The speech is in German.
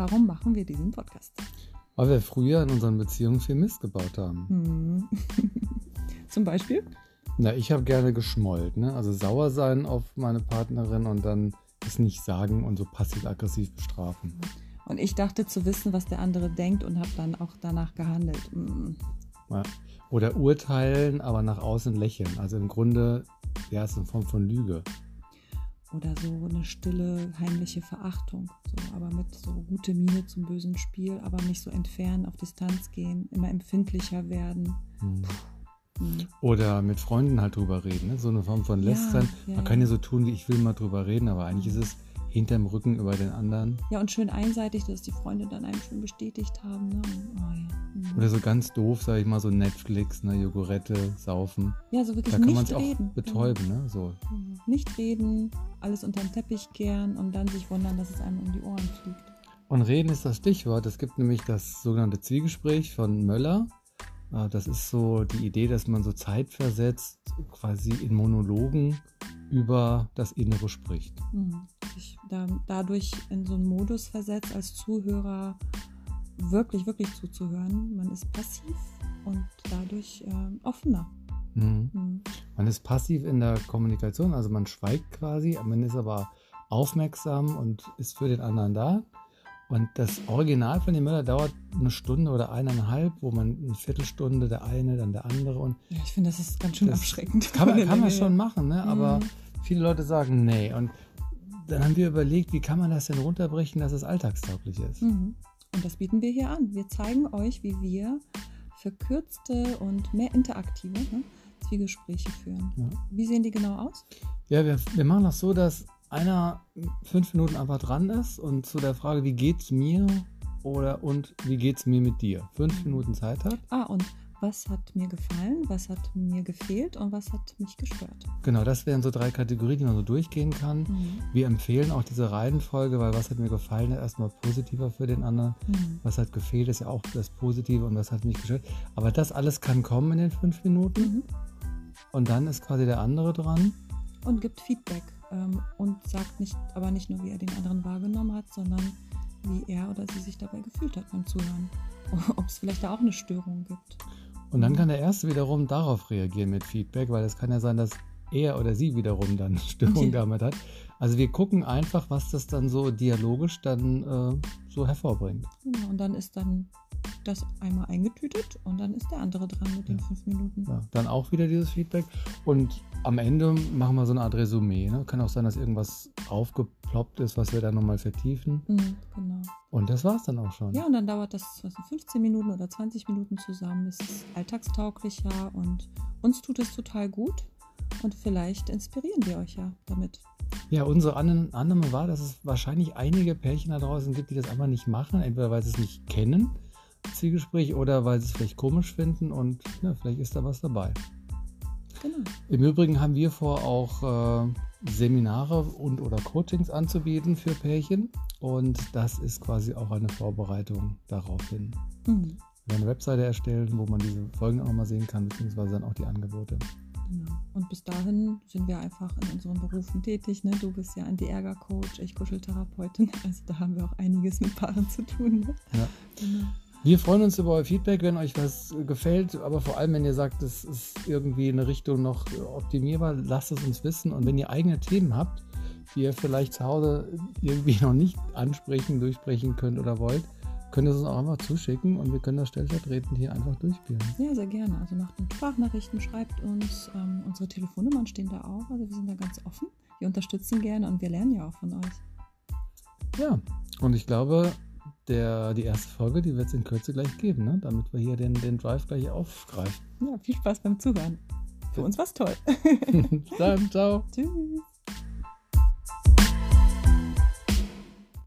Warum machen wir diesen Podcast? Weil wir früher in unseren Beziehungen viel Mist gebaut haben. Hm. Zum Beispiel? Na, ich habe gerne geschmollt, ne? Also sauer sein auf meine Partnerin und dann es nicht sagen und so passiv-aggressiv bestrafen. Und ich dachte zu wissen, was der andere denkt und habe dann auch danach gehandelt. Hm. Ja. Oder urteilen, aber nach außen lächeln. Also im Grunde, ja, es ist eine Form von Lüge. Oder so eine stille, heimliche Verachtung. So, aber mit so gute Miene zum bösen Spiel, aber nicht so entfernen, auf Distanz gehen, immer empfindlicher werden. Hm. Hm. Oder mit Freunden halt drüber reden. Ne? So eine Form von Lästern. ja, Man kann ja so tun, wie ich will mal drüber reden, aber eigentlich ist es hinterm Rücken über den anderen. Ja, und schön einseitig, dass die Freunde dann einem schön bestätigt haben. Ne? Oh, ja. Hm. Oder so ganz doof, sag ich mal, so Netflix, ne, Jogurette, saufen. ja, so wirklich Da kann man nicht sich auch reden. betäuben, ne? So. Ja. Nicht reden, alles unter den Teppich kehren und dann sich wundern, dass es einem um die Ohren fliegt. Und reden ist das Stichwort. Es gibt nämlich das sogenannte Zwiegespräch von Möller. Äh, Das ist so die Idee, dass man so zeitversetzt quasi in Monologen über das Innere spricht. Mhm. Sich da, dadurch in so einen Modus versetzt, als Zuhörer wirklich, wirklich zuzuhören. Man ist passiv und dadurch ähm, offener. Mhm. Mhm. Man ist passiv in der Kommunikation, also man schweigt quasi, man ist aber aufmerksam und ist für den anderen da. Und das Original von dem Möller dauert eine Stunde oder eineinhalb, wo man eine Viertelstunde der eine, dann der andere und Ja, ich finde, das ist ganz schön abschreckend. kann man, kann man schon machen, ne? aber Mhm. viele Leute sagen nee. Und dann haben wir überlegt, wie kann man das denn runterbrechen, dass es alltagstauglich ist. Mhm. Und das bieten wir hier an. Wir zeigen euch, wie wir verkürzte und mehr interaktive ne, Zwiegespräche führen. Ja. Wie sehen die genau aus? Ja, wir, wir machen das so, dass einer fünf Minuten einfach dran ist und zu der Frage, wie geht's mir oder und wie geht's mir mit dir, fünf Minuten Zeit hat. Ah, und was hat mir gefallen, was hat mir gefehlt und was hat mich gestört? Genau, das wären so drei Kategorien, die man so durchgehen kann. Mhm. Wir empfehlen auch diese Reihenfolge, weil was hat mir gefallen, ist erstmal positiver für den anderen. Mhm. Was hat gefehlt, ist ja auch das Positive und was hat mich gestört. Aber das alles kann kommen in den fünf Minuten Mhm. und dann ist quasi der andere dran. Und gibt Feedback ähm, und sagt nicht, aber nicht nur, wie er den anderen wahrgenommen hat, sondern wie er oder sie sich dabei gefühlt hat beim Zuhören. Ob es vielleicht da auch eine Störung gibt. Und dann kann der Erste wiederum darauf reagieren mit Feedback, weil es kann ja sein, dass er oder sie wiederum dann Störung Okay. damit hat. Also wir gucken einfach, was das dann so dialogisch dann äh, so hervorbringt. Genau, und dann ist dann das einmal eingetütet und dann ist der andere dran mit den Ja. fünf Minuten. Ja, dann auch wieder dieses Feedback. Und am Ende machen wir so eine Art Resümee. Ne? Kann auch sein, dass irgendwas aufgeploppt ist, was wir dann nochmal vertiefen. Mhm, genau. Und das war's dann auch schon. Ja, und dann dauert das was, 15 Minuten oder 20 Minuten zusammen. Es ist alltagstauglicher und uns tut es total gut. Und vielleicht inspirieren wir euch ja damit. Ja, unsere Annahme war, dass es wahrscheinlich einige Pärchen da draußen gibt, die das einfach nicht machen. Entweder weil sie es nicht kennen, Zielgespräch, oder weil sie es vielleicht komisch finden und ja, vielleicht ist da was dabei. Genau. Im Übrigen haben wir vor, auch äh, Seminare und oder Coachings anzubieten für Pärchen. Und das ist quasi auch eine Vorbereitung darauf hin. Mhm, Wir werden eine Webseite erstellen, wo man diese Folgen auch nochmal sehen kann, beziehungsweise dann auch die Angebote. genau. Und bis dahin sind wir einfach in unseren Berufen tätig. Ne? Du bist ja Anti-Ärger-Coach, ich Kuscheltherapeutin. Also da haben wir auch einiges mit Paaren zu tun. Ne? Ja. Genau. Wir freuen uns über euer Feedback, wenn euch was gefällt, aber vor allem, wenn ihr sagt, es ist irgendwie eine Richtung noch optimierbar, lasst es uns wissen. Und wenn ihr eigene Themen habt, die ihr vielleicht zu Hause irgendwie noch nicht ansprechen, durchsprechen könnt oder wollt, könnt ihr es uns auch einfach zuschicken und wir können das stellvertretend hier einfach durchspielen. Ja, sehr gerne. Also macht uns Sprachnachrichten, schreibt uns. Ähm, unsere Telefonnummern stehen da auch. Also wir sind da ganz offen. Wir unterstützen gerne und wir lernen ja auch von euch. Ja, und ich glaube, der, die erste Folge, die wird es in Kürze gleich geben, ne? damit wir hier den, den Drive gleich aufgreifen. Ja, viel Spaß beim Zuhören. Für uns war's toll. Bis dann, ciao. Tschüss.